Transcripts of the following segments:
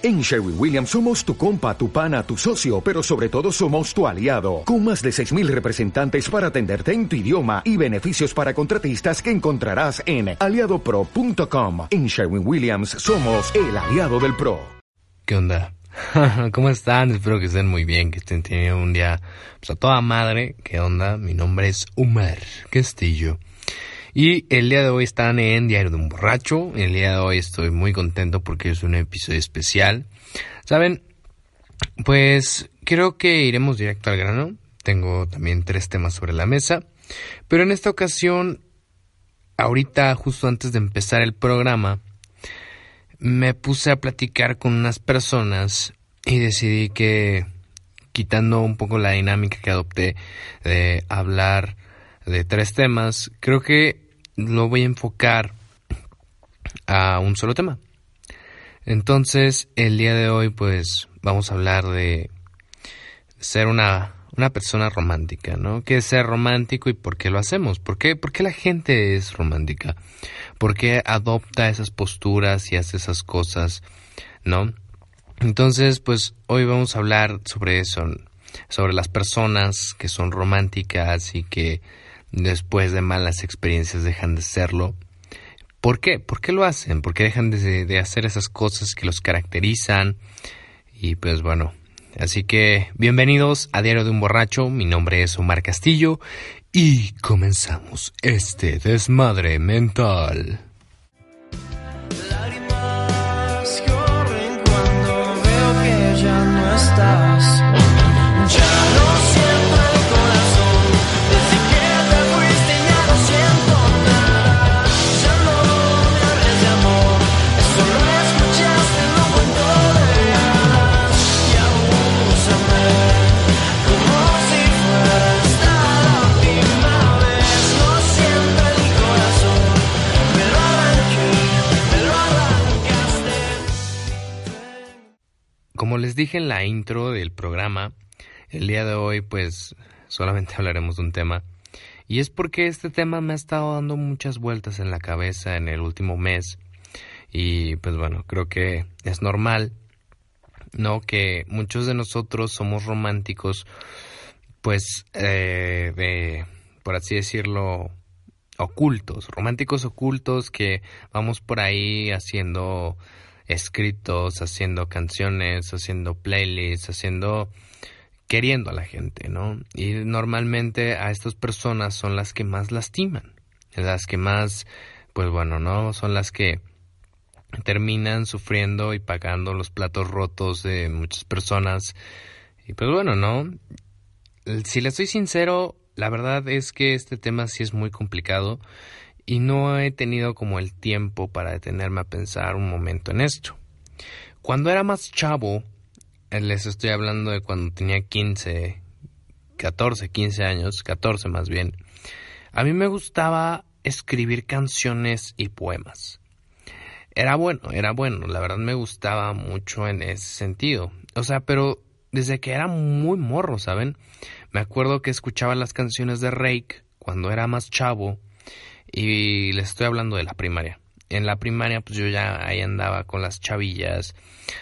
En Sherwin Williams somos tu compa, tu pana, tu socio, pero sobre todo somos tu aliado, con más de 6.000 representantes para atenderte en tu idioma y beneficios para contratistas que encontrarás en aliadopro.com. En Sherwin Williams somos el aliado del PRO. ¿Qué onda? ¿Cómo están? Espero que estén muy bien, que estén teniendo un día pues, a toda madre. ¿Qué onda? Mi nombre es Umar Castillo. Y el día de hoy están en Diario de un Borracho. El día de hoy estoy muy contento porque es un episodio especial. Saben, pues creo que iremos directo al grano. Tengo también tres temas sobre la mesa. Pero en esta ocasión, ahorita justo antes de empezar el programa, me puse a platicar con unas personas y decidí que quitando un poco la dinámica que adopté de hablar de tres temas, creo que lo voy a enfocar a un solo tema. Entonces, el día de hoy, pues, vamos a hablar de ser una, una persona romántica, ¿no? ¿Qué es ser romántico y por qué lo hacemos? ¿Por qué, ¿Por qué la gente es romántica? ¿Por qué adopta esas posturas y hace esas cosas, ¿no? Entonces, pues, hoy vamos a hablar sobre eso, sobre las personas que son románticas y que después de malas experiencias dejan de serlo. ¿Por qué? ¿Por qué lo hacen? ¿Por qué dejan de, hacer esas cosas que los caracterizan? Y pues bueno, así que bienvenidos a Diario de un Borracho, mi nombre es Omar Castillo y comenzamos este desmadre mental. Les dije en la intro del programa, el día de hoy pues solamente hablaremos de un tema. Y es porque este tema me ha estado dando muchas vueltas en la cabeza en el último mes. Y pues bueno, creo que es normal, ¿no? Que muchos de nosotros somos románticos, pues, eh, de, por así decirlo, ocultos, románticos ocultos que vamos por ahí haciendo escritos, haciendo canciones, haciendo playlists, haciendo queriendo a la gente, ¿no? Y normalmente a estas personas son las que más lastiman, las que más, pues bueno, ¿no? Son las que terminan sufriendo y pagando los platos rotos de muchas personas. Y pues bueno, ¿no? Si le soy sincero, la verdad es que este tema sí es muy complicado y no he tenido como el tiempo para detenerme a pensar un momento en esto. Cuando era más chavo, eh, les estoy hablando de cuando tenía 15, 14, 15 años, 14 más bien, a mí me gustaba escribir canciones y poemas. Era bueno, era bueno, la verdad me gustaba mucho en ese sentido. O sea, pero desde que era muy morro, ¿saben? Me acuerdo que escuchaba las canciones de Rake cuando era más chavo y les estoy hablando de la primaria. En la primaria, pues yo ya ahí andaba con las chavillas,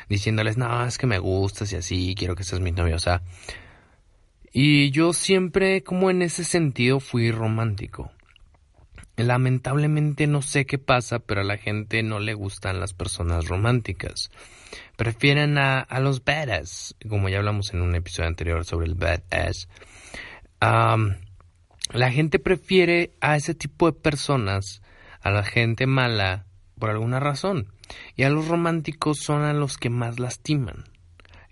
diciéndoles, no, es que me gustas y así, quiero que seas mi novia, o sea. Y yo siempre, como en ese sentido, fui romántico. Lamentablemente no sé qué pasa, pero a la gente no le gustan las personas románticas. Prefieren a, a los badass, como ya hablamos en un episodio anterior sobre el badass. La gente prefiere a ese tipo de personas, a la gente mala, por alguna razón. Y a los románticos son a los que más lastiman.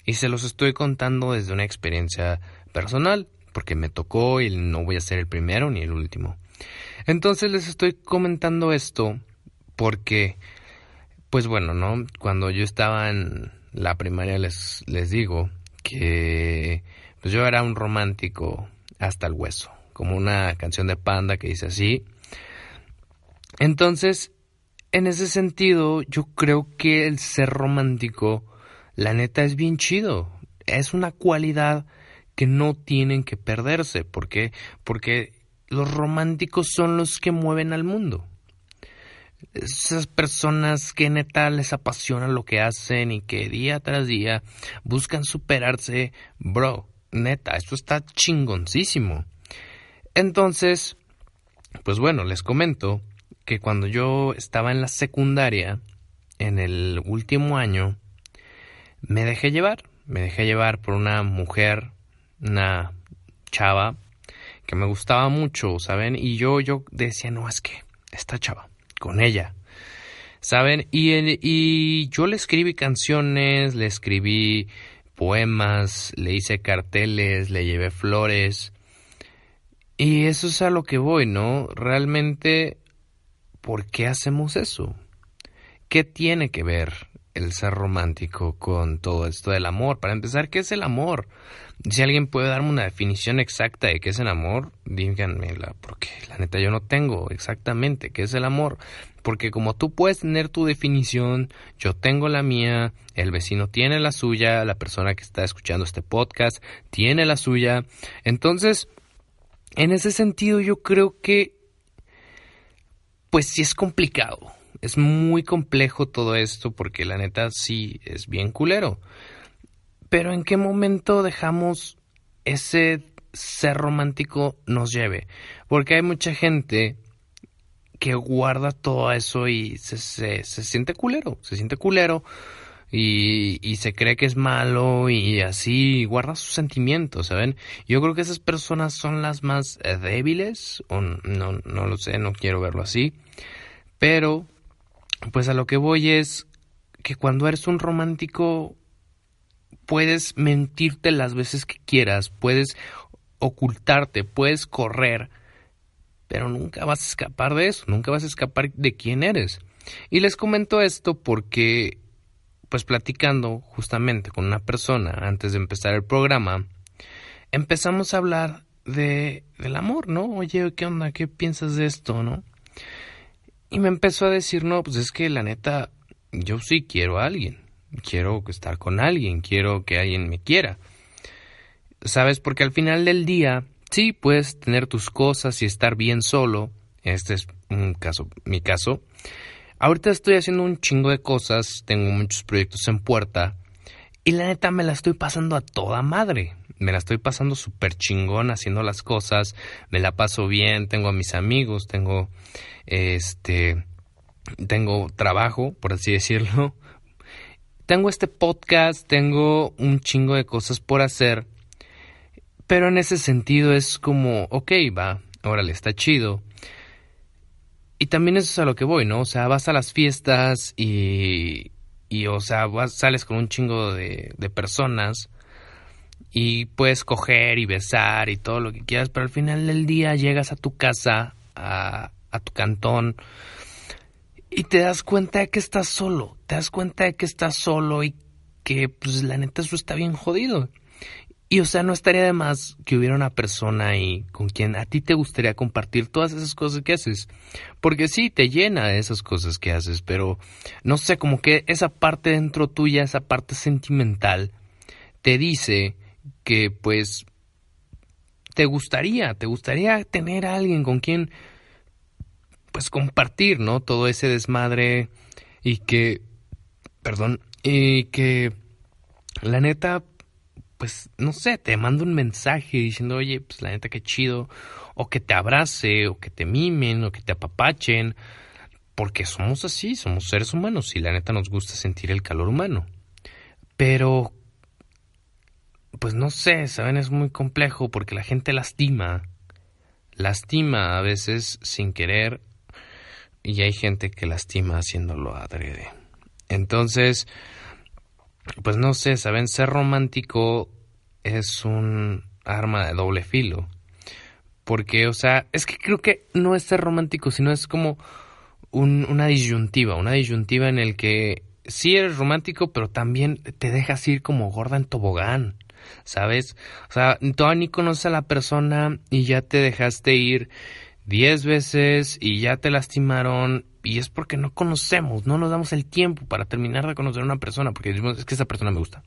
Y se los estoy contando desde una experiencia personal, porque me tocó y no voy a ser el primero ni el último. Entonces les estoy comentando esto porque, pues bueno, ¿no? Cuando yo estaba en la primaria les, les digo que pues yo era un romántico hasta el hueso como una canción de Panda que dice así. Entonces, en ese sentido, yo creo que el ser romántico, la neta, es bien chido. Es una cualidad que no tienen que perderse. ¿Por qué? Porque los románticos son los que mueven al mundo. esas personas que neta les apasiona lo que hacen y que día tras día buscan superarse, bro, neta, esto está chingoncísimo. Entonces, pues bueno, les comento que cuando yo estaba en la secundaria, en el último año, me dejé llevar, me dejé llevar por una mujer, una chava que me gustaba mucho, ¿saben? Y yo, yo decía, no, es que esta chava, con ella, ¿saben? Y, y yo le escribí canciones, le escribí poemas, le hice carteles, le llevé flores. Y eso es a lo que voy, ¿no? Realmente, ¿por qué hacemos eso? ¿Qué tiene que ver el ser romántico con todo esto del amor? Para empezar, ¿qué es el amor? Si alguien puede darme una definición exacta de qué es el amor, díganmela, porque la neta yo no tengo exactamente qué es el amor. Porque como tú puedes tener tu definición, yo tengo la mía, el vecino tiene la suya, la persona que está escuchando este podcast tiene la suya. Entonces, en ese sentido yo creo que, pues sí es complicado es muy complejo todo esto porque la neta sí es bien culero. Pero ¿en qué momento dejamos ese ser romántico nos lleve? Porque hay mucha gente que guarda todo eso y se, se, siente culero, se siente culero y, y, se cree que es malo y así guarda sus sentimientos, ¿saben? Yo creo que esas personas son las más débiles, o no, no lo sé, no quiero verlo así, pero pues a lo que voy es que cuando eres un romántico puedes mentirte las veces que quieras, puedes ocultarte, puedes correr, pero nunca vas a escapar de eso, nunca vas a escapar de quién eres. Y les comento esto porque, pues platicando justamente con una persona antes de empezar el programa, empezamos a hablar de, del amor, ¿no? Oye, ¿qué onda? ¿Qué piensas de esto, no? Y me empezó a decir, no, pues es que la neta, yo sí quiero a alguien. Quiero estar con alguien, quiero que alguien me quiera. ¿Sabes? Porque al final del día, sí, puedes tener tus cosas y estar bien solo. Este es un caso, mi caso. Ahorita estoy haciendo un chingo de cosas, tengo muchos proyectos en puerta. Y la neta me la estoy pasando a toda madre. Me la estoy pasando súper chingón haciendo las cosas. Me la paso bien, tengo a mis amigos, tengo este, tengo trabajo, por así decirlo. Tengo este podcast, tengo un chingo de cosas por hacer. Pero en ese sentido es como, ok, va, órale, está chido. Y también eso es a lo que voy, ¿no? O sea, vas a las fiestas y, y o sea, vas, sales con un chingo de, de personas y puedes coger y besar y todo lo que quieras, pero al final del día llegas a tu casa a, a tu cantón y te das cuenta de que estás solo, te das cuenta de que estás solo y que pues la neta eso está bien jodido. Y o sea, no estaría de más que hubiera una persona ahí con quien a ti te gustaría compartir todas esas cosas que haces. Porque sí, te llena de esas cosas que haces, pero no sé, como que esa parte dentro tuya, esa parte sentimental, te dice que pues te gustaría, te gustaría tener a alguien con quien pues compartir, ¿no? Todo ese desmadre y que, perdón, y que la neta, pues no sé, te manda un mensaje diciendo, oye, pues la neta qué chido, o que te abrace, o que te mimen, o que te apapachen, porque somos así, somos seres humanos y la neta nos gusta sentir el calor humano. Pero, pues no sé, ¿saben? Es muy complejo porque la gente lastima, lastima a veces sin querer y hay gente que lastima haciéndolo adrede. Entonces, pues no sé, saben, ser romántico es un arma de doble filo. Porque, o sea, es que creo que no es ser romántico, sino es como una disyuntiva, una disyuntiva en el que sí eres romántico, pero también te dejas ir como gorda en tobogán, ¿sabes? O sea, todavía ni conoces a la persona y ya te dejaste ir diez veces y ya te lastimaron y es porque no conocemos, no nos damos el tiempo para terminar de conocer a una persona porque decimos es que esa persona me gusta.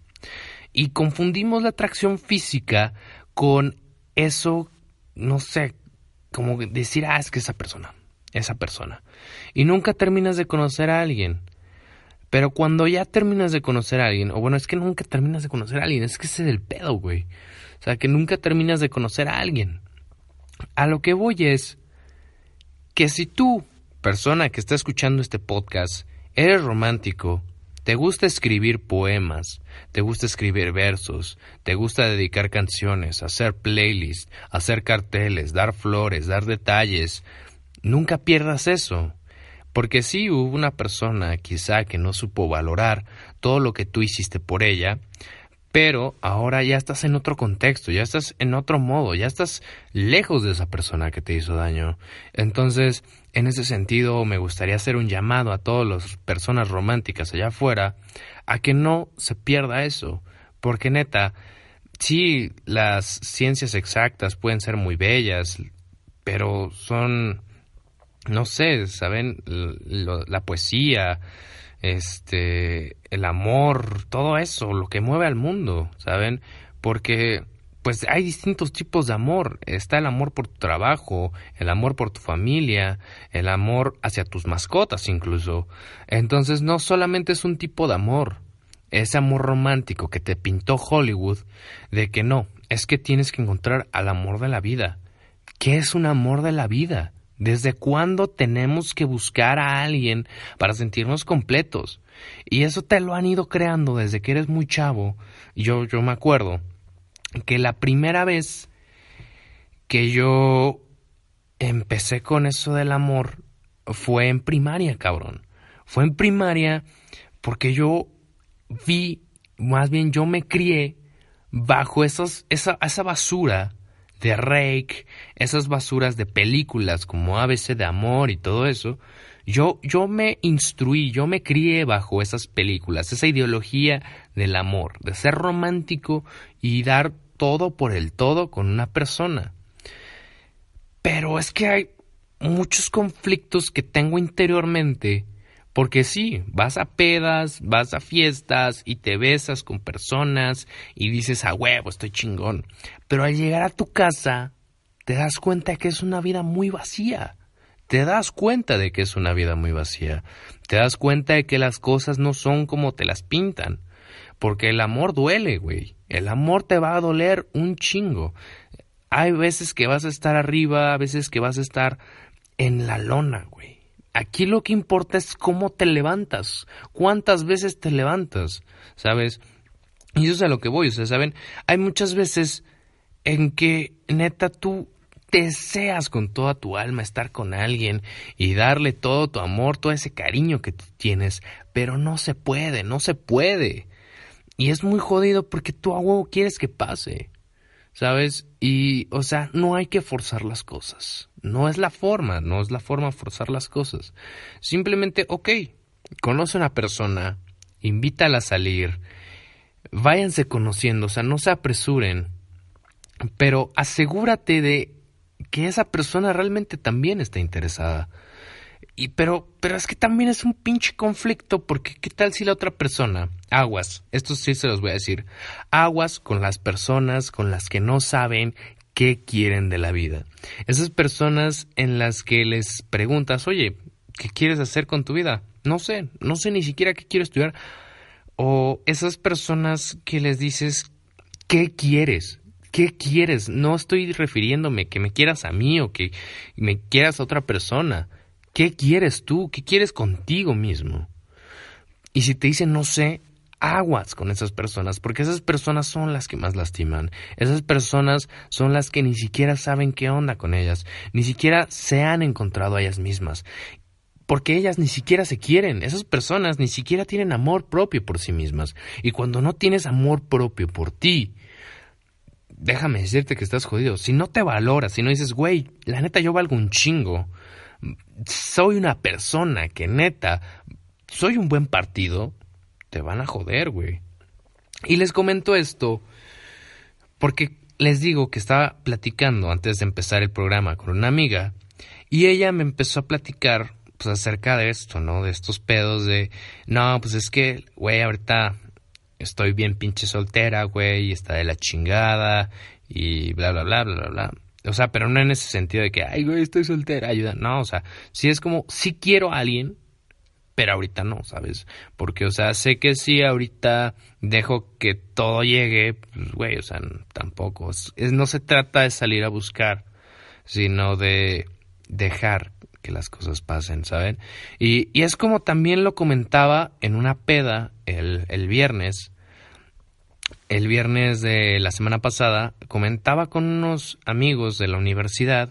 Y confundimos la atracción física con eso, no sé, como decir, ah, es que esa persona. esa persona. Y nunca terminas de conocer a alguien. Pero cuando ya terminas de conocer a alguien, o bueno, es que nunca terminas de conocer a alguien, es que ese es el pedo, güey. O sea, que nunca terminas de conocer a alguien. A lo que voy es que si tú, persona que está escuchando este podcast, eres romántico, te gusta escribir poemas, te gusta escribir versos, te gusta dedicar canciones, hacer playlists, hacer carteles, dar flores, dar detalles, nunca pierdas eso. Porque si hubo una persona quizá que no supo valorar todo lo que tú hiciste por ella, pero ahora ya estás en otro contexto, ya estás en otro modo, ya estás lejos de esa persona que te hizo daño. Entonces, en ese sentido, me gustaría hacer un llamado a todas las personas románticas allá afuera a que no se pierda eso, porque neta, sí, las ciencias exactas pueden ser muy bellas, pero son no sé, ¿saben? la poesía, este, el amor, todo eso, lo que mueve al mundo, ¿saben? Porque pues hay distintos tipos de amor. Está el amor por tu trabajo, el amor por tu familia, el amor hacia tus mascotas incluso. Entonces no solamente es un tipo de amor, ese amor romántico que te pintó Hollywood, de que no, es que tienes que encontrar al amor de la vida. ¿Qué es un amor de la vida? ¿Desde cuándo tenemos que buscar a alguien para sentirnos completos? Y eso te lo han ido creando desde que eres muy chavo. Yo, yo me acuerdo que la primera vez que yo empecé con eso del amor fue en primaria, cabrón. Fue en primaria porque yo vi, más bien yo me crié bajo esos, esa, basura de Rake, esas basuras de películas como ABC de Amor y todo eso, yo, yo me instruí, yo me crié bajo esas películas, esa ideología del amor, de ser romántico y dar todo por el todo con una persona. Pero es que hay muchos conflictos que tengo interiormente porque sí, vas a pedas, vas a fiestas y te besas con personas y dices a huevo, estoy chingón. Pero al llegar a tu casa, te das cuenta que es una vida muy vacía. Te das cuenta de que es una vida muy vacía. Te das cuenta de que las cosas no son como te las pintan. Porque el amor duele, güey. El amor te va a doler un chingo. Hay veces que vas a estar arriba, a veces que vas a estar en la lona, güey. Aquí lo que importa es cómo te levantas, cuántas veces te levantas, ¿sabes? Y eso es a lo que voy, sea, ¿saben? Hay muchas veces en que neta tú deseas con toda tu alma estar con alguien y darle todo tu amor, todo ese cariño que tienes, pero no se puede, no se puede. Y es muy jodido porque tú a huevo quieres que pase. ¿sabes? Y, o sea, no hay que forzar las cosas. No es la forma, no es la forma forzar las cosas. Simplemente, ok, conoce a una persona, invítala a salir, váyanse conociendo, o sea, no se apresuren, pero asegúrate de que esa persona realmente también está interesada. Y pero, pero es que también es un pinche conflicto porque qué tal si la otra persona, aguas, esto sí se los voy a decir, aguas con las personas con las que no saben qué quieren de la vida. Esas personas en las que les preguntas, oye, ¿qué quieres hacer con tu vida? No sé, no sé ni siquiera qué quiero estudiar. O esas personas que les dices, ¿qué quieres? ¿Qué quieres? No estoy refiriéndome que me quieras a mí o que me quieras a otra persona. ¿Qué quieres tú? ¿Qué quieres contigo mismo? Y si te dicen no sé, aguas con esas personas, porque esas personas son las que más lastiman. Esas personas son las que ni siquiera saben qué onda con ellas, ni siquiera se han encontrado a ellas mismas. Porque ellas ni siquiera se quieren, esas personas ni siquiera tienen amor propio por sí mismas. Y cuando no tienes amor propio por ti, déjame decirte que estás jodido. Si no te valoras, si no dices, güey, la neta yo valgo un chingo, soy una persona que neta, soy un buen partido, te van a joder, güey. Y les comento esto porque les digo que estaba platicando antes de empezar el programa con una amiga y ella me empezó a platicar pues acerca de esto, ¿no? De estos pedos de, no, pues es que, güey, ahorita estoy bien pinche soltera, güey, y está de la chingada y bla, bla, bla, bla, bla, bla. O sea, pero no en ese sentido de que, ay, güey, estoy soltera, ayuda. No, o sea, sí es como, sí quiero a alguien, pero ahorita no, ¿sabes? Porque, o sea, sé que si ahorita dejo que todo llegue, pues, güey, o sea, tampoco. no se trata de salir a buscar, sino de dejar que las cosas pasen, ¿saben? Y, y es como también lo comentaba en una peda el, el viernes, el viernes de la semana pasada, comentaba con unos amigos de la universidad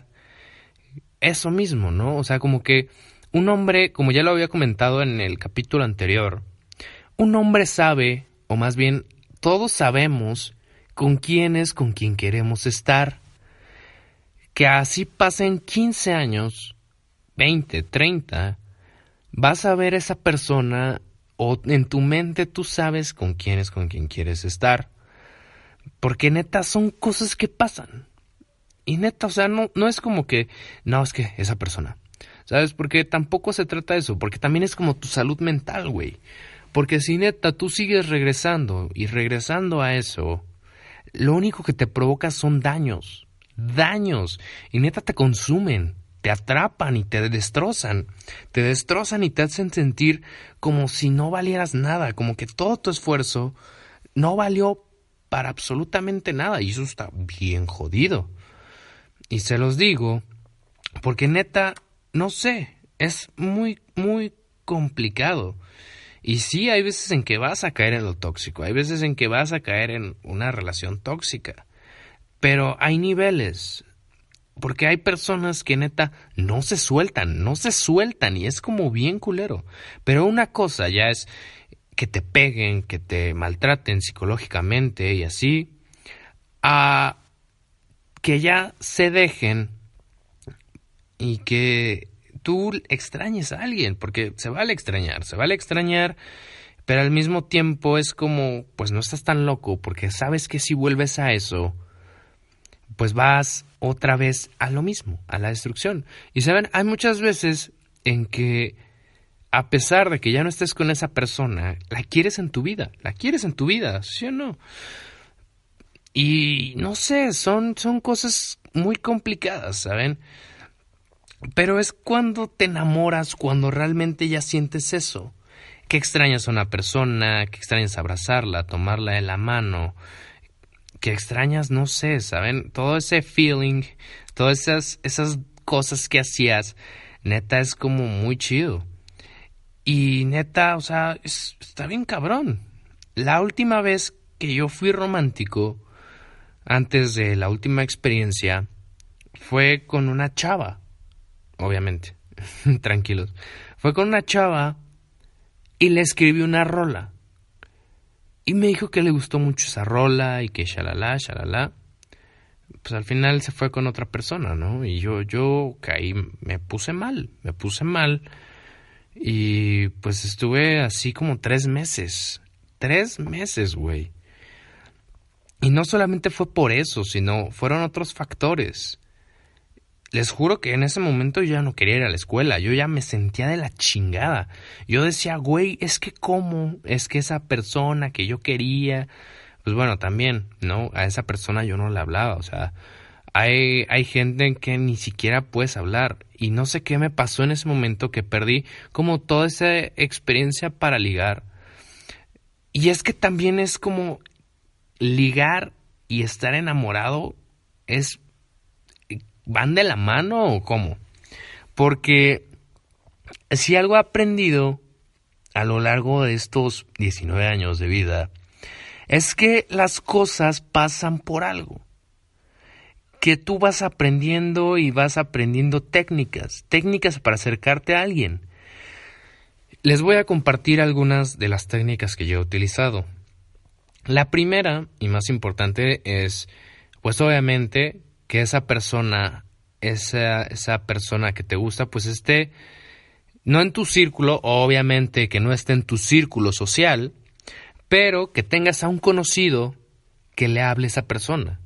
eso mismo, ¿no? O sea, como que un hombre, como ya lo había comentado en el capítulo anterior, un hombre sabe, o más bien todos sabemos, con quién es con quien queremos estar. Que así pasen 15 años, 20, 30, vas a ver esa persona o en tu mente tú sabes con quién es con quien quieres estar. Porque neta son cosas que pasan. Y neta, o sea, no, no es como que, no, es que esa persona. ¿Sabes? Porque tampoco se trata de eso, porque también es como tu salud mental, güey. Porque si neta tú sigues regresando y regresando a eso, lo único que te provoca son daños. Daños. Y neta te consumen, te atrapan y te destrozan. Te destrozan y te hacen sentir como si no valieras nada, como que todo tu esfuerzo no valió para absolutamente nada. Y eso está bien jodido. Y se los digo porque neta no sé, es muy, muy complicado. Y sí, hay veces en que vas a caer en lo tóxico, hay veces en que vas a caer en una relación tóxica. Pero hay niveles, porque hay personas que neta no se sueltan, no se sueltan y es como bien culero. Pero una cosa ya es que te peguen, que te maltraten psicológicamente y así, a que ya se dejen y que tú extrañes a alguien, porque se vale extrañar, se vale extrañar, pero al mismo tiempo es como, pues no estás tan loco, porque sabes que si vuelves a eso, pues vas otra vez a lo mismo, a la destrucción. Y saben, hay muchas veces en que a pesar de que ya no estés con esa persona, la quieres en tu vida, la quieres en tu vida, ¿sí o no? Y no sé, son, son cosas muy complicadas, ¿saben? Pero es cuando te enamoras, cuando realmente ya sientes eso. Que extrañas a una persona, que extrañas abrazarla, tomarla de la mano, que extrañas, no sé, ¿saben? Todo ese feeling, todas esas, esas cosas que hacías, neta es como muy chido. Y neta, o sea, está bien cabrón. La última vez que yo fui romántico, antes de la última experiencia, fue con una chava obviamente, tranquilos. Fue con una chava y le escribí una rola. Y me dijo que le gustó mucho esa rola y que shalala, shalala. Pues al final se fue con otra persona, ¿no? Y yo, yo caí, me puse mal, me puse mal. Y pues estuve así como tres meses. Tres meses, güey. Y no solamente fue por eso, sino fueron otros factores les juro que en ese momento yo ya no quería ir a la escuela, yo ya me sentía de la chingada. Yo decía, güey, es que cómo, es que esa persona que yo quería, pues bueno, también, ¿no? A esa persona yo no le hablaba, o sea, hay, hay gente en que ni siquiera puedes hablar. Y no sé qué me pasó en ese momento que perdí como toda esa experiencia para ligar. Y es que también es como ligar y estar enamorado es ¿Van de la mano o cómo? Porque si algo he aprendido a lo largo de estos 19 años de vida, es que las cosas pasan por algo. Que tú vas aprendiendo y vas aprendiendo técnicas, técnicas para acercarte a alguien. Les voy a compartir algunas de las técnicas que yo he utilizado. La primera y más importante es, pues obviamente, que esa persona, esa, esa persona que te gusta, pues esté no en tu círculo, obviamente que no esté en tu círculo social, pero que tengas a un conocido que le hable a esa persona.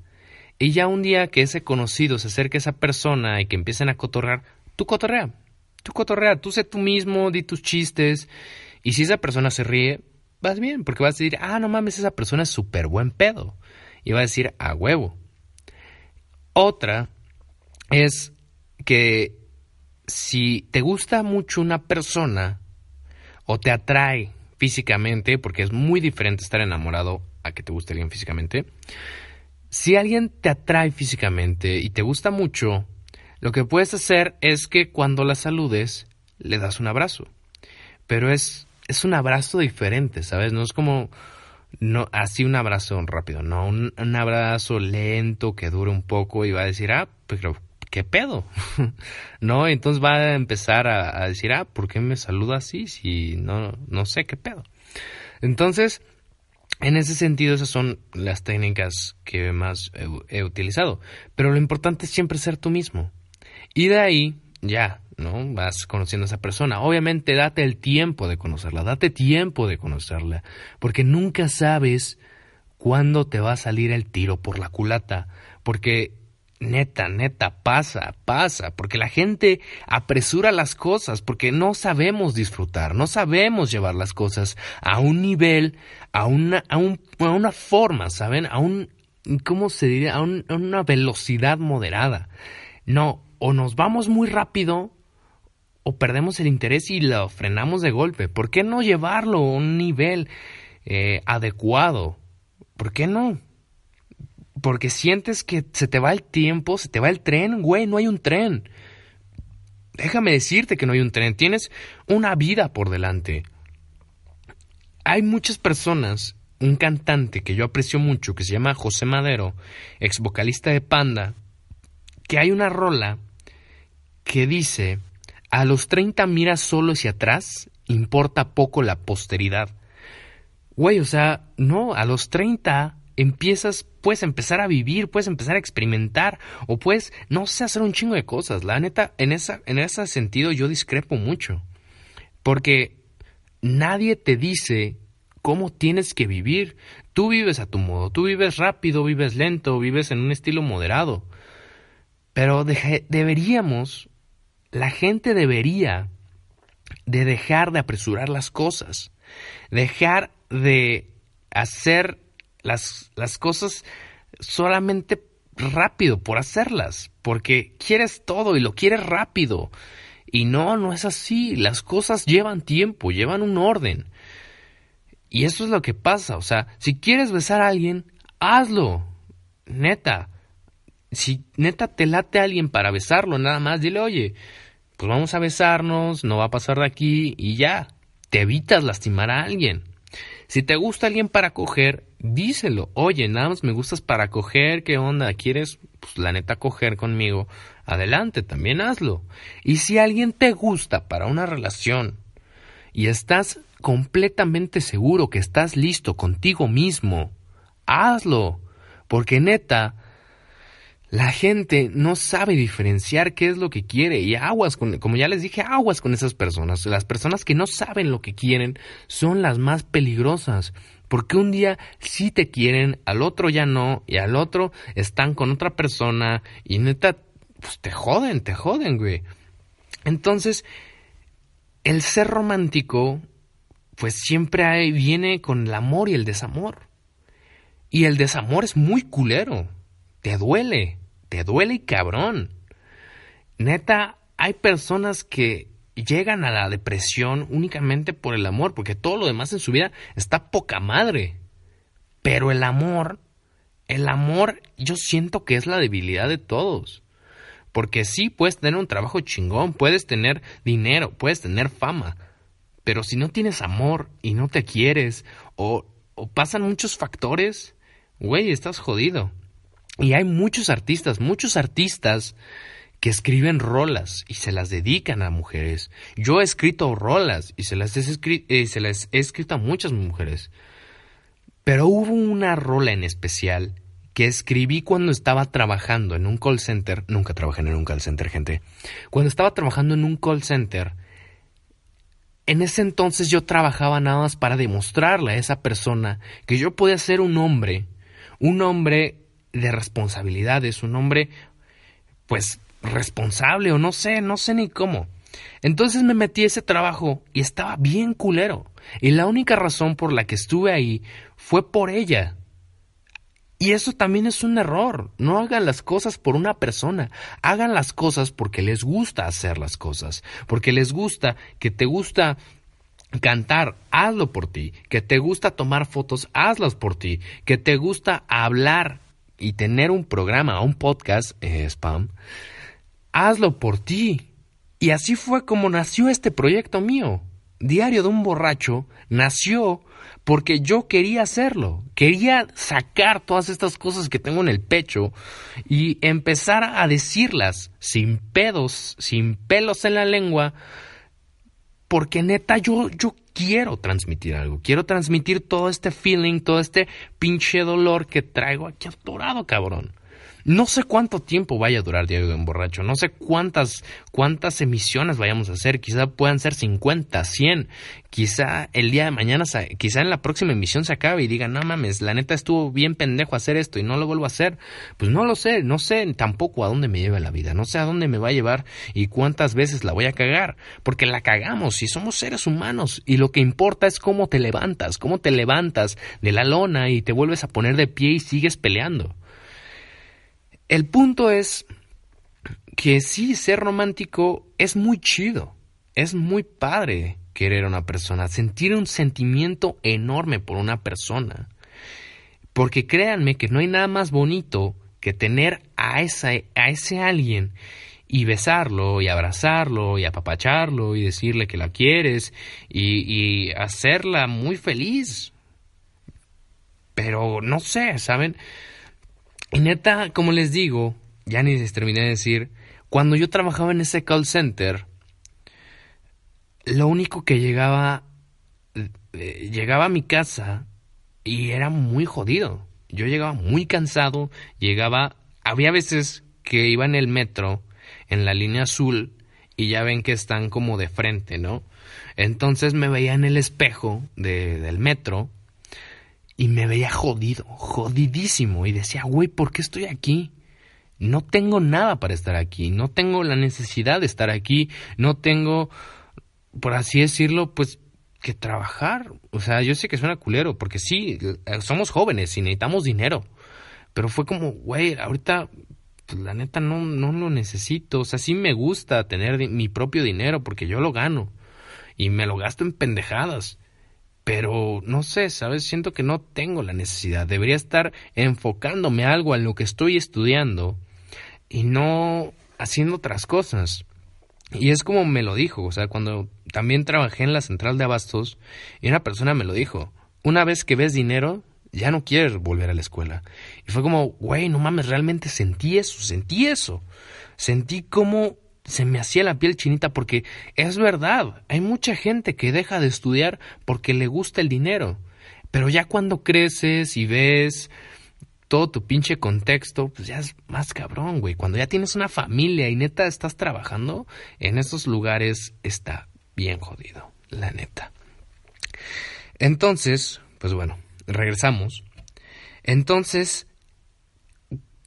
Y ya un día que ese conocido se acerque a esa persona y que empiecen a cotorrear, tú cotorrea, tú cotorrea, tú sé tú mismo, di tus chistes, y si esa persona se ríe, vas bien, porque vas a decir, ah, no mames, esa persona es súper buen pedo. Y va a decir, a huevo. Otra es que si te gusta mucho una persona o te atrae físicamente, porque es muy diferente estar enamorado a que te guste alguien físicamente, si alguien te atrae físicamente y te gusta mucho, lo que puedes hacer es que cuando la saludes, le das un abrazo. Pero es, es un abrazo diferente, ¿sabes? No es como no así un abrazo rápido, no un, abrazo lento que dure un poco y va a decir, ah, pero ¿qué pedo? ¿No? Entonces va a empezar a, decir, ah, ¿por qué me saluda así si no, no sé qué pedo? Entonces, en ese sentido, esas son las técnicas que más he, utilizado. Pero lo importante es siempre ser tú mismo. Y de ahí, ya, ¿no? Vas conociendo a esa persona. Obviamente, date el tiempo de conocerla, date tiempo de conocerla, porque nunca sabes cuándo te va a salir el tiro por la culata, porque Neta, neta, pasa, pasa, porque la gente apresura las cosas, porque no sabemos disfrutar, no sabemos llevar las cosas a un nivel, a una, a, un, a una forma, ¿saben? A un, ¿cómo se diría? A, a una velocidad moderada. No, o nos vamos muy rápido o perdemos el interés y lo frenamos de golpe. ¿Por qué no llevarlo a un nivel eh, adecuado? ¿Por qué no? Porque sientes que se te va el tiempo, se te va el tren, güey, no hay un tren. Déjame decirte que no hay un tren, tienes una vida por delante. Hay muchas personas, un cantante que yo aprecio mucho, que se llama José Madero, ex vocalista de Panda, que hay una rola que dice, a los 30 miras solo hacia atrás, importa poco la posteridad. Güey, o sea, no, a los 30 empiezas, puedes empezar a vivir, puedes empezar a experimentar, o puedes, no sé, hacer un chingo de cosas. La neta, en, esa, en ese sentido yo discrepo mucho. Porque nadie te dice cómo tienes que vivir. Tú vives a tu modo, tú vives rápido, vives lento, vives en un estilo moderado. Pero deberíamos, la gente debería de dejar de apresurar las cosas, dejar de hacer las, las cosas solamente rápido por hacerlas, porque quieres todo y lo quieres rápido. Y no, no es así. Las cosas llevan tiempo, llevan un orden. Y eso es lo que pasa. O sea, si quieres besar a alguien, hazlo. Neta. Si neta te late a alguien para besarlo, nada más, dile, oye, pues vamos a besarnos, no va a pasar de aquí y ya. Te evitas lastimar a alguien. Si te gusta alguien para coger, díselo. Oye, nada más me gustas para coger, ¿qué onda? ¿Quieres, pues la neta, coger conmigo? Adelante, también hazlo. Y si alguien te gusta para una relación y estás completamente seguro que estás listo contigo mismo, hazlo. Porque neta, la gente no sabe diferenciar qué es lo que quiere y aguas con, como ya les dije, aguas con esas personas. Las personas que no saben lo que quieren son las más peligrosas. Porque un día sí te quieren, al otro ya no, y al otro están con otra persona y neta, pues te joden, te joden, güey. Entonces, el ser romántico, pues siempre viene con el amor y el desamor. Y el desamor es muy culero, te duele te duele cabrón. Neta, hay personas que llegan a la depresión únicamente por el amor, porque todo lo demás en su vida está poca madre. Pero el amor, el amor yo siento que es la debilidad de todos. Porque sí, puedes tener un trabajo chingón, puedes tener dinero, puedes tener fama, pero si no tienes amor y no te quieres, o, o pasan muchos factores, güey, estás jodido. Y hay muchos artistas, muchos artistas que escriben rolas y se las dedican a mujeres. Yo he escrito rolas y se las he, eh, se las he escrito a muchas mujeres. Pero hubo una rola en especial que escribí cuando estaba trabajando en un call center. Nunca trabajé en un call center, gente. Cuando estaba trabajando en un call center, en ese entonces yo trabajaba nada más para demostrarle a esa persona que yo podía ser un hombre, un hombre de responsabilidades, un hombre, pues, responsable o no sé, no sé ni cómo. Entonces me metí a ese trabajo y estaba bien culero. Y la única razón por la que estuve ahí fue por ella. Y eso también es un error. No hagan las cosas por una persona. Hagan las cosas porque les gusta hacer las cosas. Porque les gusta, que te gusta cantar, hazlo por ti. Que te gusta tomar fotos, hazlas por ti. Que te gusta hablar y tener un programa, un podcast, eh, spam, hazlo por ti. Y así fue como nació este proyecto mío. Diario de un borracho nació porque yo quería hacerlo, quería sacar todas estas cosas que tengo en el pecho y empezar a decirlas sin pedos, sin pelos en la lengua, porque neta yo, yo quiero transmitir algo, quiero transmitir todo este feeling, todo este pinche dolor que traigo aquí atorado, cabrón. No sé cuánto tiempo vaya a durar Diario de un Borracho, no sé cuántas, cuántas emisiones vayamos a hacer, quizá puedan ser 50, 100, quizá el día de mañana, quizá en la próxima emisión se acabe y diga, no mames, la neta estuvo bien pendejo hacer esto y no lo vuelvo a hacer. Pues no lo sé, no sé tampoco a dónde me lleva la vida, no sé a dónde me va a llevar y cuántas veces la voy a cagar, porque la cagamos y somos seres humanos y lo que importa es cómo te levantas, cómo te levantas de la lona y te vuelves a poner de pie y sigues peleando. El punto es que sí, ser romántico es muy chido, es muy padre querer a una persona, sentir un sentimiento enorme por una persona. Porque créanme que no hay nada más bonito que tener a, esa, a ese alguien y besarlo y abrazarlo y apapacharlo y decirle que la quieres y, y hacerla muy feliz. Pero no sé, ¿saben? Y neta, como les digo, ya ni les terminé de decir, cuando yo trabajaba en ese call center, lo único que llegaba, eh, llegaba a mi casa y era muy jodido. Yo llegaba muy cansado, llegaba, había veces que iba en el metro, en la línea azul, y ya ven que están como de frente, ¿no? Entonces me veía en el espejo del metro y me veía jodido, jodidísimo. Y decía, güey, ¿por qué estoy aquí? No tengo nada para estar aquí, no tengo la necesidad de estar aquí, no tengo, por así decirlo, pues que trabajar. O sea, yo sé que suena culero, porque sí, somos jóvenes y necesitamos dinero. Pero fue como, güey, ahorita pues, la neta no, no lo necesito. O sea, sí me gusta tener mi propio dinero porque yo lo gano. Y me lo gasto en pendejadas pero no sé, ¿sabes? Siento que no tengo la necesidad. Debería estar enfocándome algo en lo que estoy estudiando y no haciendo otras cosas. Y es como me lo dijo, o sea, cuando también trabajé en la central de abastos y una persona me lo dijo, una vez que ves dinero, ya no quieres volver a la escuela. Y fue como, güey, no mames, realmente sentí eso, sentí eso. Sentí como se me hacía la piel chinita porque es verdad, hay mucha gente que deja de estudiar porque le gusta el dinero, pero ya cuando creces y ves todo tu pinche contexto, pues ya es más cabrón, güey. Cuando ya tienes una familia y neta estás trabajando, en esos lugares está bien jodido, la neta. Entonces, pues bueno, regresamos. Entonces,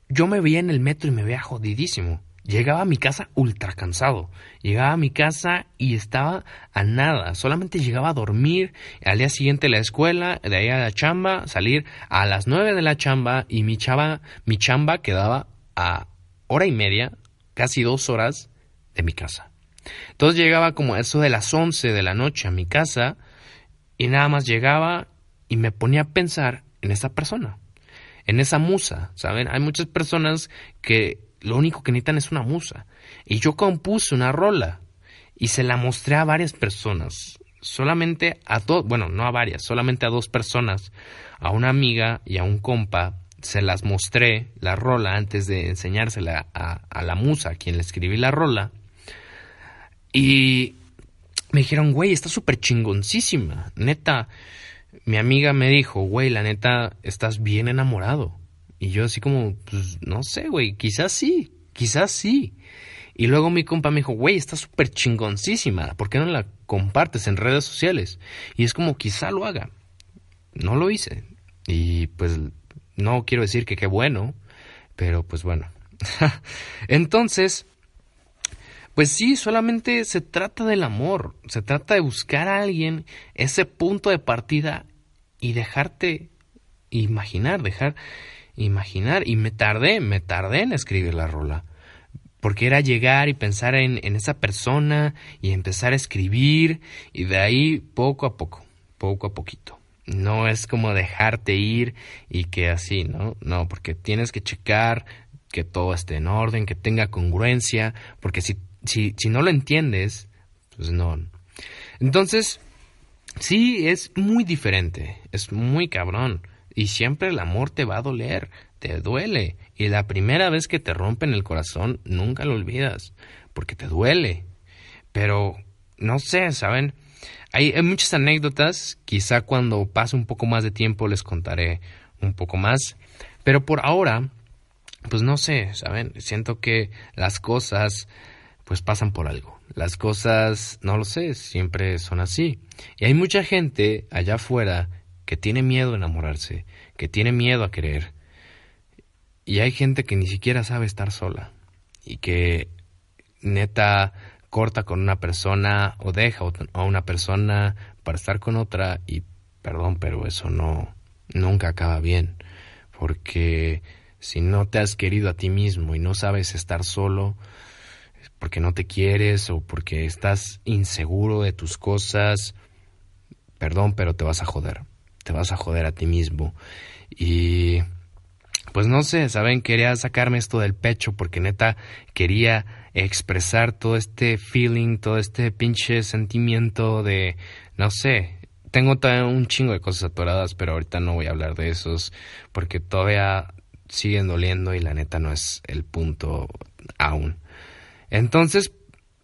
yo me veía en el metro y me veía jodidísimo. Llegaba a mi casa ultra cansado. Llegaba a mi casa y estaba a nada. Solamente llegaba a dormir. Al día siguiente la escuela, de ahí a la chamba, salir a las nueve de la chamba y mi chamba, mi chamba quedaba a hora y media, casi dos horas de mi casa. Entonces llegaba como eso de las once de la noche a mi casa y nada más llegaba y me ponía a pensar en esa persona, en esa musa, ¿saben? Hay muchas personas que lo único que necesitan es una musa. Y yo compuse una rola y se la mostré a varias personas. Solamente a dos, bueno, no a varias, solamente a dos personas. A una amiga y a un compa se las mostré la rola antes de enseñársela a, la musa, a quien le escribí la rola. Y me dijeron, güey, está súper chingoncísima. Neta, mi amiga me dijo, güey, la neta, estás bien enamorado. Y yo así como, pues no sé, güey, quizás sí, quizás sí. Y luego mi compa me dijo, güey, está súper chingoncísima, ¿por qué no la compartes en redes sociales? Y es como, quizá lo haga. No lo hice. Y pues no quiero decir que qué bueno, pero pues bueno. Entonces, pues sí, solamente se trata del amor, se trata de buscar a alguien, ese punto de partida y dejarte imaginar, dejar imaginar. Y me tardé, me tardé en escribir la rola. Porque era llegar y pensar en, esa persona y empezar a escribir y de ahí poco a poco, poco a poquito. No es como dejarte ir y que así, ¿no? No, porque tienes que checar que todo esté en orden, que tenga congruencia, porque si, si, si no lo entiendes, pues no. Entonces, sí, es muy diferente, es muy cabrón. Y siempre el amor te va a doler, te duele. Y la primera vez que te rompen el corazón, nunca lo olvidas, porque te duele. Pero, no sé, ¿saben? Hay, muchas anécdotas, quizá cuando pase un poco más de tiempo les contaré un poco más. Pero por ahora, pues no sé, ¿saben? Siento que las cosas pues pasan por algo. Las cosas, no lo sé, siempre son así. Y hay mucha gente allá afuera que tiene miedo a enamorarse, que tiene miedo a querer. Y hay gente que ni siquiera sabe estar sola y que neta corta con una persona o deja a una persona para estar con otra y perdón, pero eso no nunca acaba bien, porque si no te has querido a ti mismo y no sabes estar solo, porque no te quieres o porque estás inseguro de tus cosas, perdón, pero te vas a joder. Te vas a joder a ti mismo. Y pues no sé, saben, quería sacarme esto del pecho porque neta quería expresar todo este feeling, todo este pinche sentimiento de, no sé, tengo un chingo de cosas atoradas, pero ahorita no voy a hablar de esos porque todavía siguen doliendo y la neta no es el punto aún. Entonces,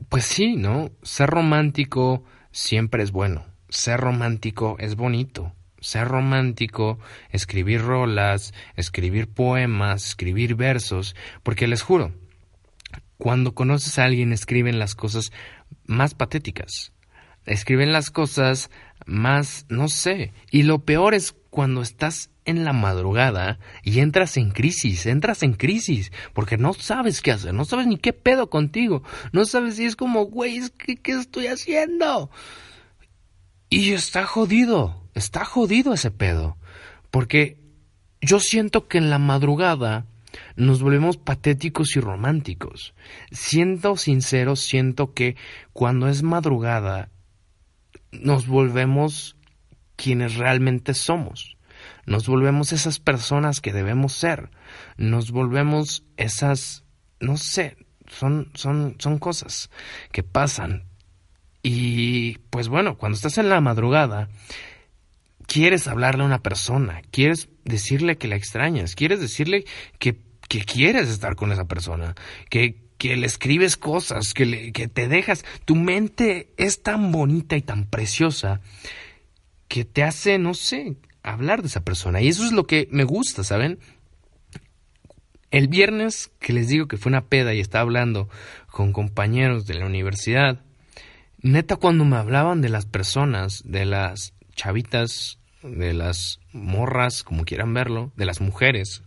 pues sí, ¿no? Ser romántico siempre es bueno. Ser romántico es bonito. Ser romántico, escribir rolas, escribir poemas, escribir versos, porque les juro, cuando conoces a alguien escriben las cosas más patéticas, escriben las cosas más, no sé, y lo peor es cuando estás en la madrugada y entras en crisis, entras en crisis, porque no sabes qué hacer, no sabes ni qué pedo contigo, no sabes si es como, güey, ¿qué, estoy haciendo? Y está jodido, está jodido ese pedo, porque yo siento que en la madrugada nos volvemos patéticos y románticos. Siendo sinceros, siento que cuando es madrugada nos volvemos quienes realmente somos. Nos volvemos esas personas que debemos ser. Nos volvemos esas, no sé, son, son, son cosas que pasan. Y pues bueno, cuando estás en la madrugada, quieres hablarle a una persona, quieres decirle que la extrañas, quieres decirle que, que quieres estar con esa persona, que, que le escribes cosas, que, le, que te dejas. Tu mente es tan bonita y tan preciosa que te hace, no sé, hablar de esa persona. Y eso es lo que me gusta, ¿saben? El viernes que les digo que fue una peda y estaba hablando con compañeros de la universidad, neta cuando me hablaban de las personas, de las chavitas, de las morras, como quieran verlo, de las mujeres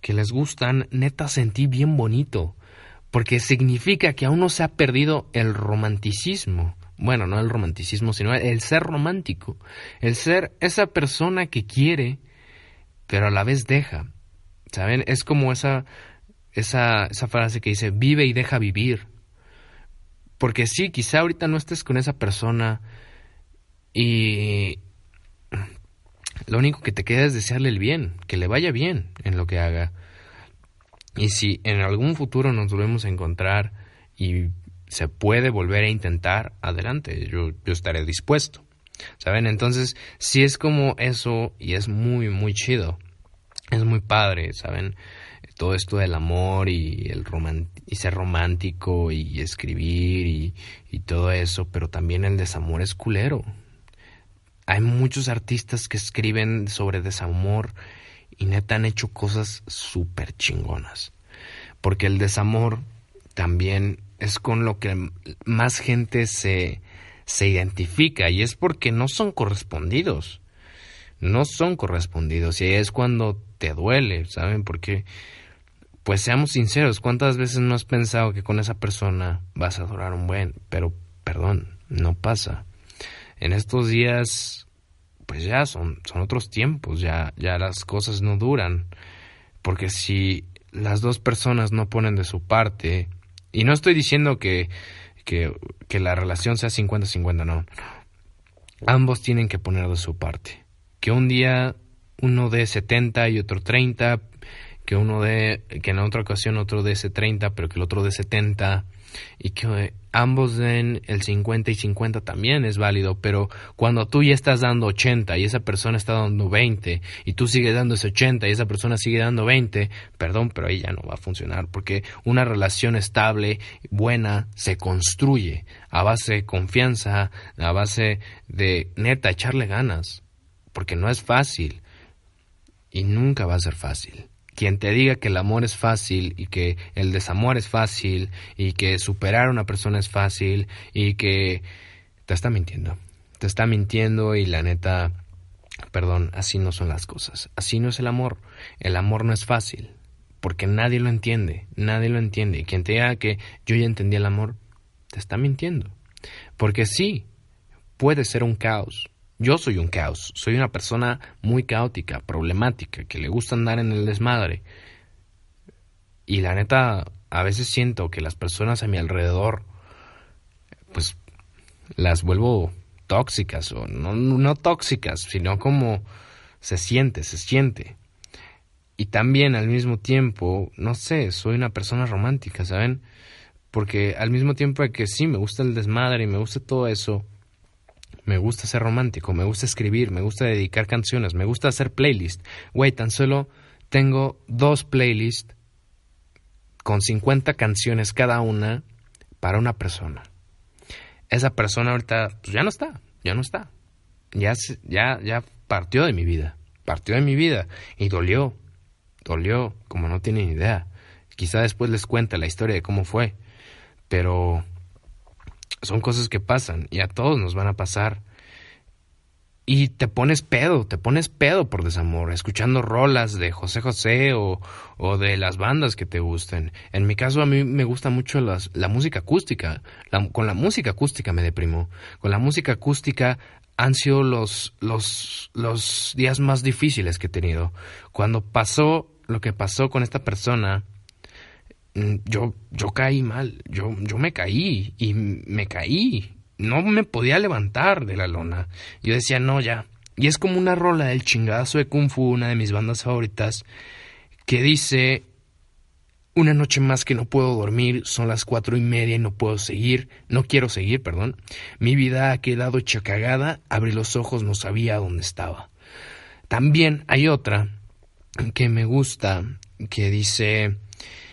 que les gustan, neta sentí bien bonito, porque significa que aún no se ha perdido el romanticismo bueno, no el romanticismo, sino el ser romántico, el ser esa persona que quiere, pero a la vez deja. ¿Saben? Es como esa, esa, esa frase que dice, vive y deja vivir. Porque sí, quizá ahorita no estés con esa persona y lo único que te queda es desearle el bien, que le vaya bien en lo que haga. Y si en algún futuro nos volvemos a encontrar y se puede volver a intentar, adelante, yo, yo estaré dispuesto. ¿Saben? Entonces, si es como eso y es muy, muy chido. Es muy padre, ¿saben? Todo esto del amor y, el y ser romántico y escribir y, y todo eso, pero también el desamor es culero. Hay muchos artistas que escriben sobre desamor y neta han hecho cosas súper chingonas. Porque el desamor también es con lo que más gente se, se identifica y es porque no son correspondidos. No son correspondidos y es cuando te duele, ¿saben? Porque, pues seamos sinceros, ¿cuántas veces no has pensado que con esa persona vas a durar un buen? Pero, perdón, no pasa. En estos días, pues ya son, son otros tiempos, ya, ya las cosas no duran. Porque si las dos personas no ponen de su parte, y no estoy diciendo que, que, que la relación sea 50-50, no. Ambos tienen que poner de su parte. Que un día uno dé 70 y otro 30, que uno dé, que en otra ocasión otro dé ese 30, pero que el otro dé 70 y que ambos den el 50 y 50 también es válido, pero cuando tú ya estás dando 80 y esa persona está dando 20 y tú sigues dando ese 80 y esa persona sigue dando 20, perdón, pero ahí ya no va a funcionar porque una relación estable, buena, se construye a base de confianza, a base de neta echarle ganas, porque no es fácil y nunca va a ser fácil. Quien te diga que el amor es fácil y que el desamor es fácil y que superar a una persona es fácil y que te está mintiendo. Te está mintiendo y la neta, perdón, así no son las cosas. Así no es el amor. El amor no es fácil porque nadie lo entiende. Nadie lo entiende. Y quien te diga que yo ya entendí el amor, te está mintiendo. Porque sí, puede ser un caos, yo soy un caos, soy una persona muy caótica, problemática, que le gusta andar en el desmadre. Y la neta, a veces siento que las personas a mi alrededor, pues las vuelvo tóxicas, o no, no tóxicas, sino como se siente, se siente. Y también al mismo tiempo, no sé, soy una persona romántica, ¿saben? Porque al mismo tiempo que sí, me gusta el desmadre y me gusta todo eso, me gusta ser romántico, me gusta escribir, me gusta dedicar canciones, me gusta hacer playlists. Güey, tan solo tengo dos playlists con 50 canciones cada una para una persona. Esa persona ahorita pues ya no está, ya no está. Ya, ya, ya partió de mi vida, partió de mi vida y dolió, dolió como no tienen idea. Quizá después les cuente la historia de cómo fue, pero son cosas que pasan y a todos nos van a pasar. Y te pones pedo, te pones pedo por desamor, escuchando rolas de José José o, o de las bandas que te gusten. En mi caso a mí me gusta mucho las, la música acústica. con la música acústica me deprimo. Con la música acústica han sido los, los, los días más difíciles que he tenido. Cuando pasó lo que pasó con esta persona, yo, yo caí mal, yo, yo me caí y me caí, no me podía levantar de la lona. Yo decía, no, ya. Y es como una rola del chingadazo de Kung Fu, una de mis bandas favoritas, que dice, una noche más que no puedo dormir, son las cuatro y media y no puedo seguir, no quiero seguir, perdón. Mi vida ha quedado hecha cagada, abrí los ojos, no sabía dónde estaba. También hay otra que me gusta, que dice,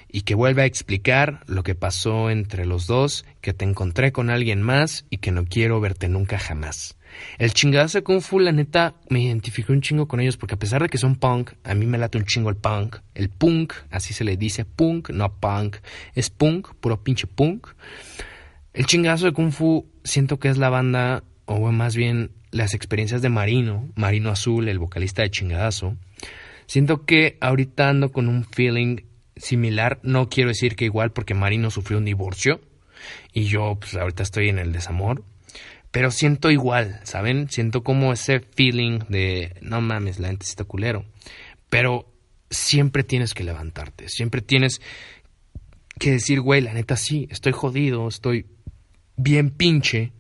y que vuelve a explicar lo que pasó entre los dos, que te encontré con alguien más y que no quiero verte nunca jamás. El chingadazo de Kung Fu, la neta, me identificó un chingo con ellos porque a pesar de que son punk, a mí me late un chingo el punk. El punk, así se le dice punk, no punk, es punk, puro pinche punk. El chingazo de Kung Fu siento que es la banda, o más bien las experiencias de Marino, Marino Azul, el vocalista de chingadazo. Siento que ahorita ando con un feeling similar, no quiero decir que igual porque Marino sufrió un divorcio y yo pues ahorita estoy en el desamor, pero siento igual, ¿saben? Siento como ese feeling de no mames, la gente está culero, pero siempre tienes que levantarte, siempre tienes que decir, güey, la neta sí, estoy jodido, estoy bien pinche,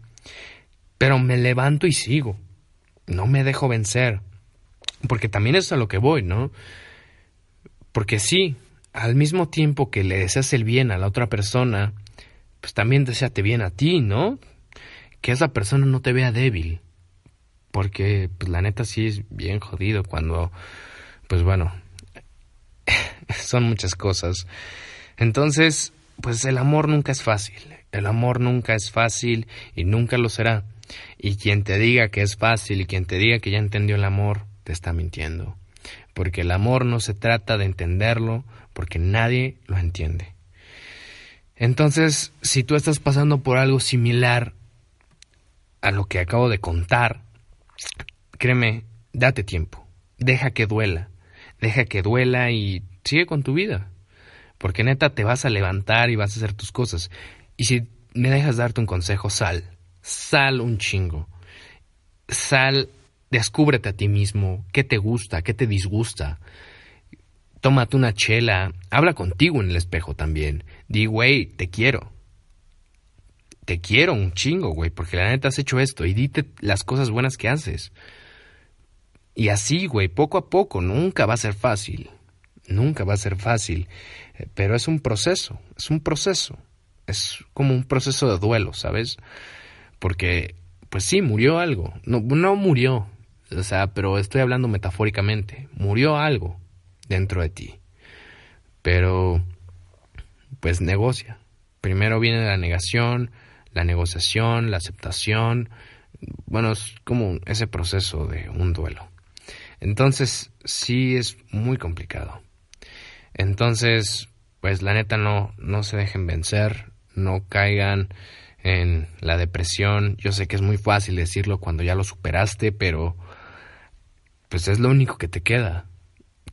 pero me levanto y sigo, no me dejo vencer, porque también es a lo que voy, ¿no? Porque sí, al mismo tiempo que le deseas el bien a la otra persona, pues también deseate bien a ti, ¿no? Que esa persona no te vea débil. Porque, pues la neta sí es bien jodido cuando, pues bueno, son muchas cosas. Entonces, pues el amor nunca es fácil. El amor nunca es fácil y nunca lo será. Y quien te diga que es fácil y quien te diga que ya entendió el amor, te está mintiendo. Porque el amor no se trata de entenderlo, porque nadie lo entiende. Entonces, si tú estás pasando por algo similar a lo que acabo de contar, créeme, date tiempo, deja que duela, deja que duela y sigue con tu vida, porque neta te vas a levantar y vas a hacer tus cosas. Y si me dejas darte un consejo, sal, sal un chingo, sal, descúbrete a ti mismo, qué te gusta, qué te disgusta, tómate una chela, habla contigo en el espejo también. Di, güey, te quiero. Te quiero un chingo, güey, porque la neta has hecho esto y dite las cosas buenas que haces. Y así, güey, poco a poco, nunca va a ser fácil. Nunca va a ser fácil. Eh, pero es un proceso, es un proceso. Es como un proceso de duelo, ¿sabes? Porque, pues sí, murió algo. No, no murió, o sea, pero estoy hablando metafóricamente. Murió algo dentro de ti. Pero, pues negocia. Primero viene la negación, la negociación, la aceptación. Bueno, es como ese proceso de un duelo. Entonces, sí es muy complicado. Entonces, pues la neta no, no se dejen vencer, no caigan en la depresión. Yo sé que es muy fácil decirlo cuando ya lo superaste, pero pues es lo único que te queda.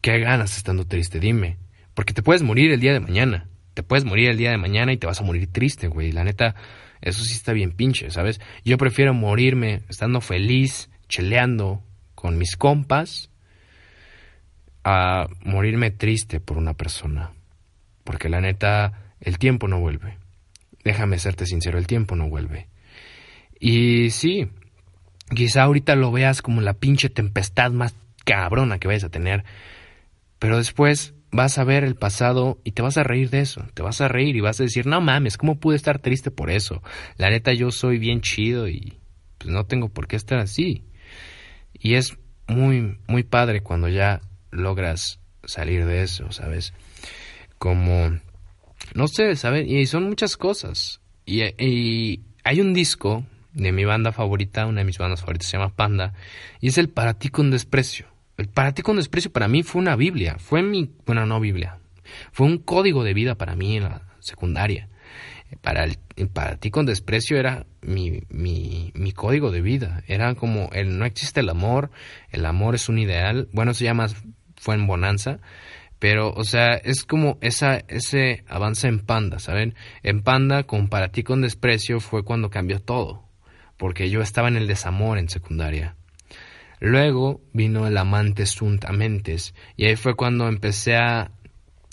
¿Qué ganas estando triste? Dime. Porque te puedes morir el día de mañana. Te puedes morir el día de mañana y te vas a morir triste, güey. La neta, eso sí está bien pinche, ¿sabes? Yo prefiero morirme estando feliz, cheleando con mis compas, a morirme triste por una persona. Porque la neta, el tiempo no vuelve. Déjame serte sincero, el tiempo no vuelve. Y sí, quizá ahorita lo veas como la pinche tempestad más cabrona que vayas a tener. Pero después vas a ver el pasado y te vas a reír de eso. Te vas a reír y vas a decir, no mames, ¿cómo pude estar triste por eso? La neta, yo soy bien chido y pues no tengo por qué estar así. Y es muy, muy padre cuando ya logras salir de eso, ¿sabes? Como, no sé, ¿sabes? Y son muchas cosas. Y, hay un disco de mi banda favorita, una de mis bandas favoritas se llama Panda, y es el Para ti con desprecio. Para ti con desprecio para mí fue una Biblia, fue mi, bueno, no Biblia, fue un código de vida para mí en la secundaria. Para, el, para ti con desprecio era mi, mi, mi código de vida, era como el no existe el amor, el amor es un ideal, bueno, se llama fue en Bonanza, pero, o sea, es como esa, ese avance en Panda, ¿saben? En Panda, con Para ti con desprecio, fue cuando cambió todo, porque yo estaba en el desamor en secundaria. Luego vino el amante Suntamentes, y ahí fue cuando empecé a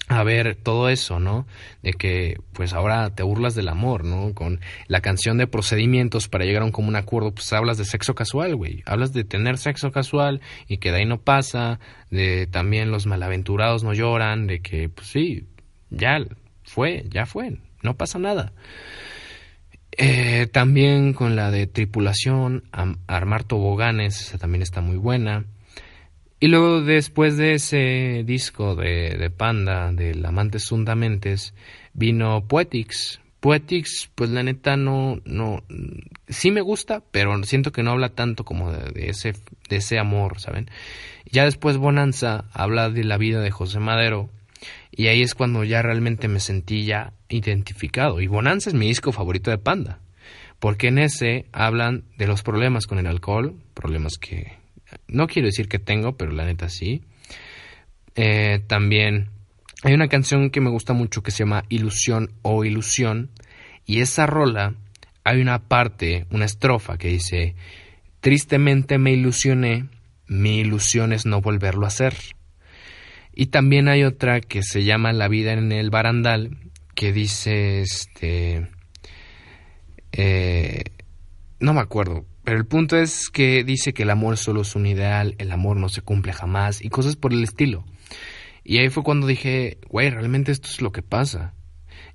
a ver todo eso, ¿no? De que pues ahora te burlas del amor, ¿no? Con la canción de procedimientos para llegar a un común acuerdo, pues hablas de sexo casual, güey. Hablas de tener sexo casual y que de ahí no pasa, de también los malaventurados no lloran, de que pues sí, ya fue, ya fue, no pasa nada. Eh, también con la de tripulación, armar toboganes, esa también está muy buena. Y luego después de ese disco de, de Panda, del Amantes Fundamentes, vino Poetics. Poetics, pues la neta no, no, sí me gusta, pero siento que no habla tanto como de, ese, de ese amor, ¿saben? Ya después Bonanza habla de la vida de José Madero, y ahí es cuando ya realmente me sentí ya identificado. Y Bonanza es mi disco favorito de Panda, porque en ese hablan de los problemas con el alcohol, problemas que no quiero decir que tengo, pero la neta sí. Eh, también hay una canción que me gusta mucho que se llama Ilusión o Ilusión. Y esa rola, hay una parte, una estrofa que dice, tristemente me ilusioné, mi ilusión es no volverlo a hacer. Y también hay otra que se llama La vida en el barandal, que dice, este, eh, no me acuerdo, pero el punto es que dice que el amor solo es un ideal, el amor no se cumple jamás y cosas por el estilo. Y ahí fue cuando dije, güey, realmente esto es lo que pasa.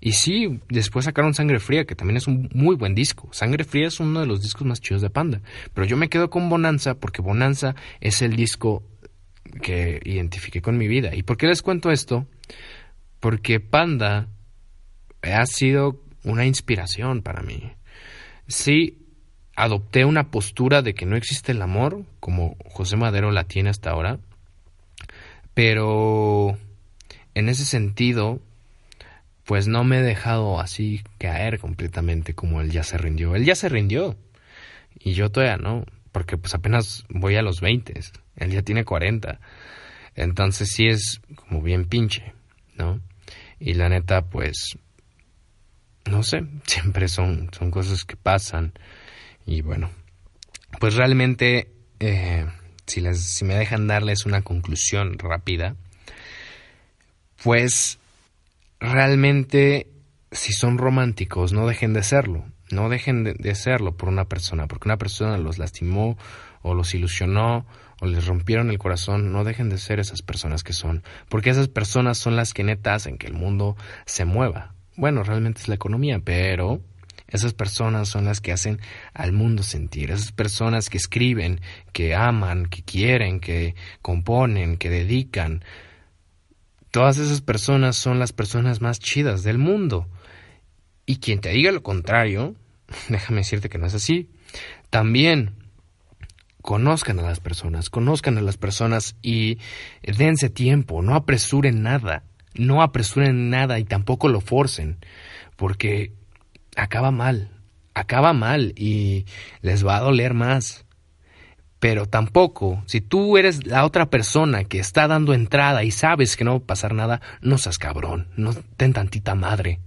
Y sí, después sacaron Sangre Fría, que también es un muy buen disco. Sangre Fría es uno de los discos más chidos de Panda. Pero yo me quedo con Bonanza porque Bonanza es el disco que identifiqué con mi vida. ¿Y por qué les cuento esto? Porque Panda ha sido una inspiración para mí. Sí, adopté una postura de que no existe el amor, como José Madero la tiene hasta ahora, pero en ese sentido, pues no me he dejado así caer completamente como él ya se rindió. Él ya se rindió y yo todavía no, porque pues apenas voy a los 20, él ya tiene 40, entonces sí es como bien pinche, ¿no? Y la neta, pues, no sé, siempre son, son cosas que pasan y bueno, pues realmente, eh, si, les, si me dejan darles una conclusión rápida, pues realmente si son románticos, no dejen de serlo. No dejen de, serlo por una persona, porque una persona los lastimó o los ilusionó o les rompieron el corazón, no dejen de ser esas personas que son, porque esas personas son las que neta hacen que el mundo se mueva. Bueno, realmente es la economía, pero esas personas son las que hacen al mundo sentir, esas personas que escriben, que aman, que quieren, que componen, que dedican. Todas esas personas son las personas más chidas del mundo. Y quien te diga lo contrario, déjame decirte que no es así. También conozcan a las personas, conozcan a las personas y dense tiempo, no apresuren nada, no apresuren nada y tampoco lo forcen, porque acaba mal, acaba mal y les va a doler más. Pero tampoco, si tú eres la otra persona que está dando entrada y sabes que no va a pasar nada, no seas cabrón, no ten tantita madre,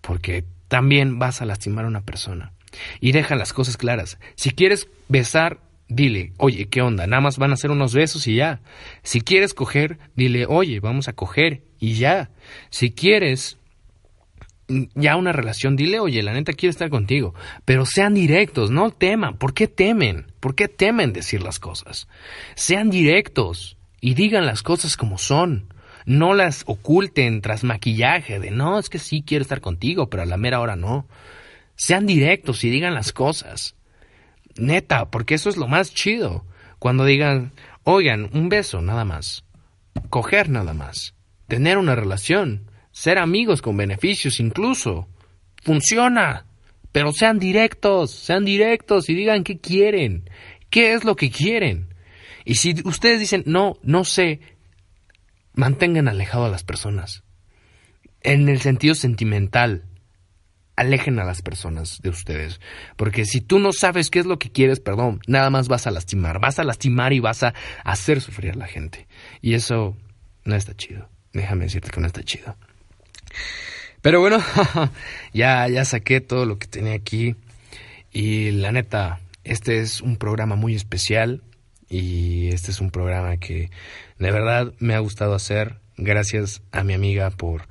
porque también vas a lastimar a una persona. Y deja las cosas claras. Si quieres besar, dile, oye, ¿qué onda? Nada más van a hacer unos besos y ya. Si quieres coger, dile, oye, vamos a coger y ya. Si quieres ya una relación, dile, oye, la neta quiero estar contigo. Pero sean directos, no teman. ¿Por qué temen? ¿Por qué temen decir las cosas? Sean directos y digan las cosas como son. No las oculten tras maquillaje de no, es que sí quiero estar contigo, pero a la mera hora no. Sean directos y digan las cosas. Neta, porque eso es lo más chido. Cuando digan, oigan, un beso nada más. Coger nada más. Tener una relación. Ser amigos con beneficios incluso. Funciona. Pero sean directos, sean directos y digan qué quieren. ¿Qué es lo que quieren? Y si ustedes dicen, no, no sé, mantengan alejado a las personas. En el sentido sentimental, alejen a las personas de ustedes. Porque si tú no sabes qué es lo que quieres, perdón, nada más vas a lastimar. Vas a lastimar y vas a hacer sufrir a la gente. Y eso no está chido. Déjame decirte que no está chido. Pero bueno, ya, ya saqué todo lo que tenía aquí. Y la neta, este es un programa muy especial. Y este es un programa que de verdad me ha gustado hacer. Gracias a mi amiga por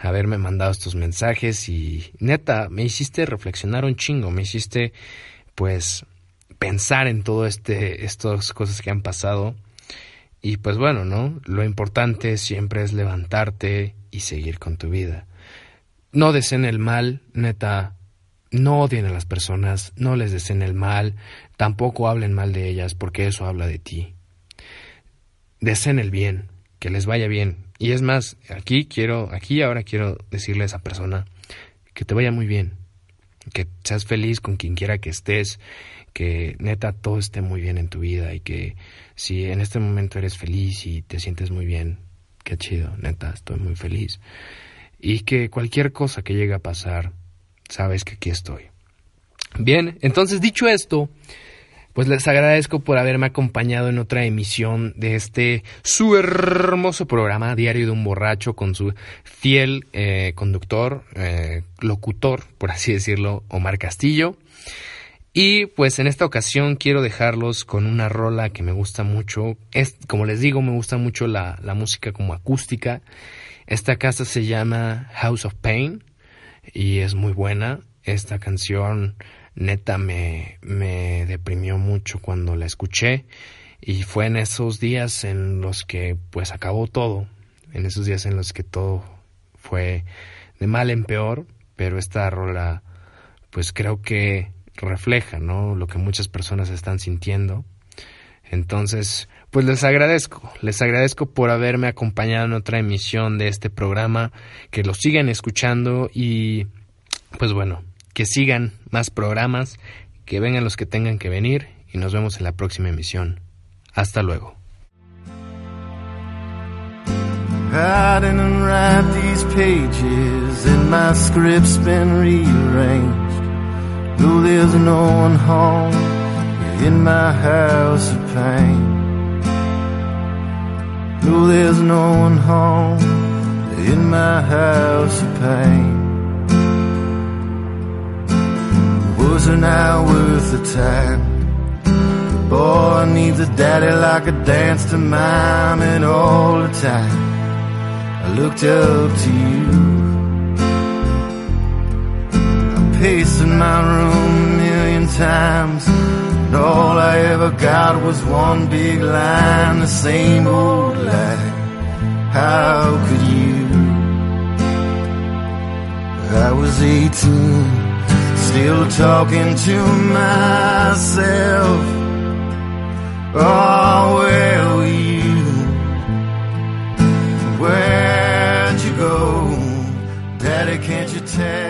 haberme mandado estos mensajes y neta, me hiciste reflexionar un chingo, me hiciste pues pensar en todo este estas cosas que han pasado. Y pues bueno, ¿no? Lo importante siempre es levantarte y seguir con tu vida. No deseen el mal, neta, no odien a las personas, no les deseen el mal, tampoco hablen mal de ellas porque eso habla de ti deseen el bien, que les vaya bien. Y es más, aquí quiero, aquí ahora quiero decirle a esa persona que te vaya muy bien, que seas feliz con quien quiera que estés, que neta todo esté muy bien en tu vida y que si en este momento eres feliz y te sientes muy bien, qué chido, neta, estoy muy feliz. Y que cualquier cosa que llegue a pasar, sabes que aquí estoy. Bien, entonces dicho esto, pues les agradezco por haberme acompañado en otra emisión de este su hermoso programa Diario de un Borracho con su fiel eh, conductor, eh, locutor, por así decirlo, Omar Castillo. Y pues en esta ocasión quiero dejarlos con una rola que me gusta mucho. Es, como les digo, me gusta mucho la, la música como acústica. Esta casa se llama House of Pain y es muy buena. Esta canción neta me, me deprimió mucho cuando la escuché y fue en esos días en los que pues acabó todo, en esos días en los que todo fue de mal en peor, pero esta rola pues creo que refleja, ¿no? Lo que muchas personas están sintiendo. Entonces, pues les agradezco, les agradezco por haberme acompañado en otra emisión de este programa, que lo sigan escuchando y pues bueno, que sigan más programas, que vengan los que tengan que venir y nos vemos en la próxima emisión. Hasta luego. Wasn't I worth the time? The boy needs a daddy like a dance to mime it all the time. I looked up to you. I paced in my room a million times. And all I ever got was one big line, the same old lie. How could you? I was 18, still talking to myself. Oh, where were you? Where'd you go? Daddy, can't you tell?